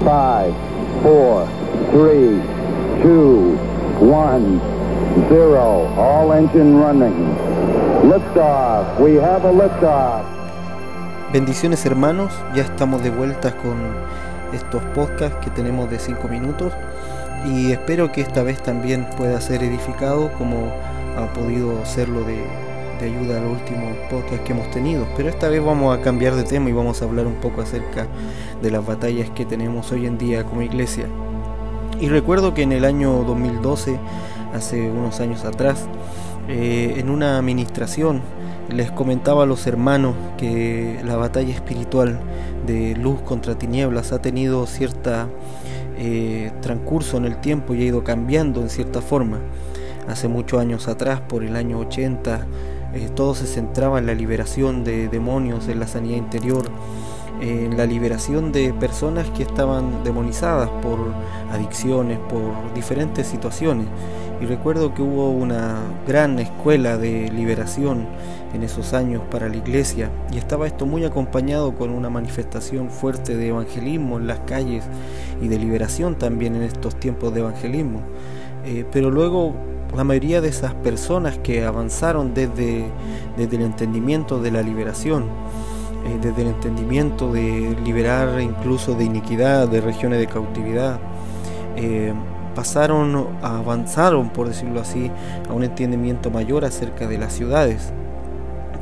Five, four, three, two, one, zero. All engine running. Liftoff. We have a liftoff. Bendiciones hermanos, ya estamos de vuelta con estos podcasts que tenemos de 5 minutos y espero que esta vez también pueda ser edificado como ha podido serlo de, de ayuda a los últimos podcasts que hemos tenido. Pero esta vez vamos a cambiar de tema y vamos a hablar un poco acerca de las batallas que tenemos hoy en día como iglesia. Y recuerdo que en el año 2012, hace unos años atrás, eh, en una administración les comentaba a los hermanos que la batalla espiritual de luz contra tinieblas ha tenido cierta eh, transcurso en el tiempo y ha ido cambiando en cierta forma. Hace muchos años atrás, por el año 80, eh, todo se centraba en la liberación de demonios, en la sanidad interior, en la liberación de personas que estaban demonizadas por adicciones, por diferentes situaciones. Y recuerdo que hubo una gran escuela de liberación en esos años para la iglesia y estaba esto muy acompañado con una manifestación fuerte de evangelismo en las calles y de liberación también en estos tiempos de evangelismo. Eh, pero luego la mayoría de esas personas que avanzaron desde, desde el entendimiento de la liberación, eh, desde el entendimiento de liberar incluso de iniquidad, de regiones de cautividad, eh, pasaron, avanzaron, por decirlo así, a un entendimiento mayor acerca de las ciudades.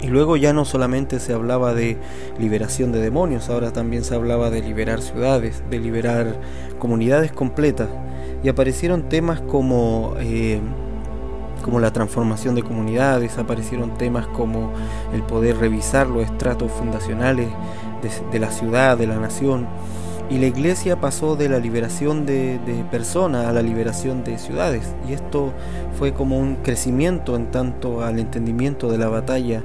Y luego ya no solamente se hablaba de liberación de demonios, ahora también se hablaba de liberar ciudades, de liberar comunidades completas. Y aparecieron temas como eh, como la transformación de comunidades, aparecieron temas como el poder revisar los estratos fundacionales de, la ciudad, de la nación, y la iglesia pasó de la liberación de, personas a la liberación de ciudades, y esto fue como un crecimiento en tanto al entendimiento de la batalla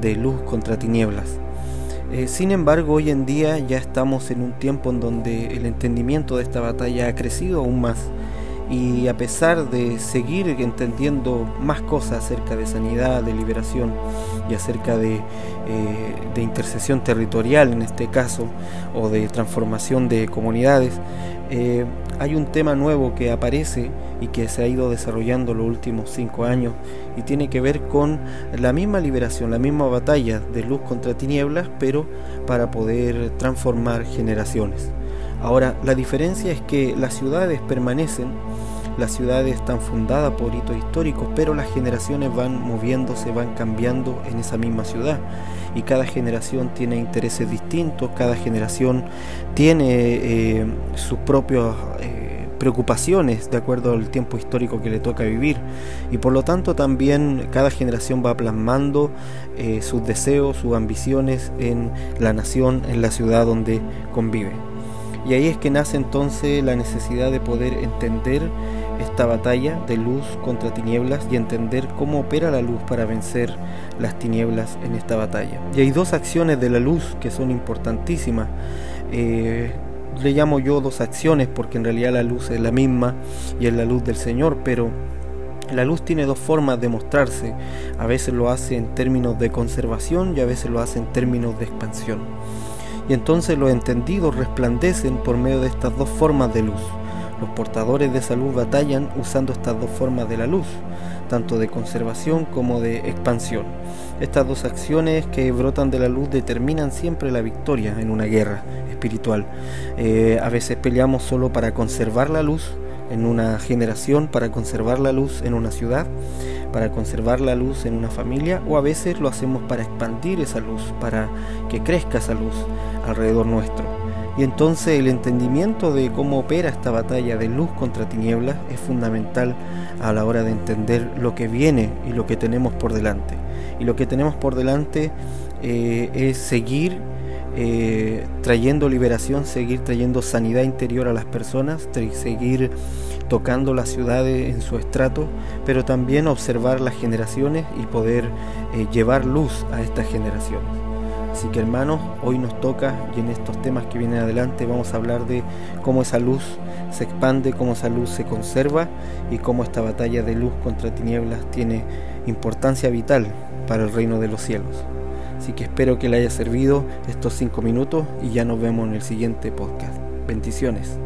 de luz contra tinieblas. Eh, sin embargo, hoy en día ya estamos en un tiempo en donde el entendimiento de esta batalla ha crecido aún más y a pesar de seguir entendiendo más cosas acerca de sanidad, de liberación y acerca de, eh, intercesión territorial en este caso, o de transformación de comunidades, eh, hay un tema nuevo que aparece y que se ha ido desarrollando los últimos cinco años y tiene que ver con la misma liberación, la misma batalla de luz contra tinieblas, pero para poder transformar generaciones. Ahora, la diferencia es que las ciudades permanecen, las ciudades están fundadas por hitos históricos, pero las generaciones van moviéndose, van cambiando en esa misma ciudad. Y cada generación tiene intereses distintos, cada generación tiene eh, sus propias eh, preocupaciones de acuerdo al tiempo histórico que le toca vivir. Y por lo tanto también cada generación va plasmando eh, sus deseos, sus ambiciones en la nación, en la ciudad donde convive. Y ahí es que nace entonces la necesidad de poder entender esta batalla de luz contra tinieblas y entender cómo opera la luz para vencer las tinieblas en esta batalla. Y hay dos acciones de la luz que son importantísimas. Eh, le llamo yo dos acciones porque en realidad la luz es la misma y es la luz del Señor, pero la luz tiene dos formas de mostrarse. A veces lo hace en términos de conservación y a veces lo hace en términos de expansión y entonces los entendidos resplandecen por medio de estas dos formas de luz. Los portadores de esa luz batallan usando estas dos formas de la luz, tanto de conservación como de expansión. Estas dos acciones que brotan de la luz determinan siempre la victoria en una guerra espiritual. Eh, a veces peleamos solo para conservar la luz en una generación, para conservar la luz en una ciudad, para conservar la luz en una familia o a veces lo hacemos para expandir esa luz, para que crezca esa luz alrededor nuestro. Y entonces el entendimiento de cómo opera esta batalla de luz contra tinieblas es fundamental a la hora de entender lo que viene y lo que tenemos por delante. Y lo que tenemos por delante eh, es seguir eh, trayendo liberación, seguir trayendo sanidad interior a las personas, seguir tocando las ciudades en su estrato, pero también observar las generaciones y poder eh, llevar luz a estas generaciones. Así que hermanos, hoy nos toca y en estos temas que vienen adelante vamos a hablar de cómo esa luz se expande, cómo esa luz se conserva y cómo esta batalla de luz contra tinieblas tiene importancia vital para el reino de los cielos. Así que espero que le haya servido estos cinco minutos y ya nos vemos en el siguiente podcast. Bendiciones.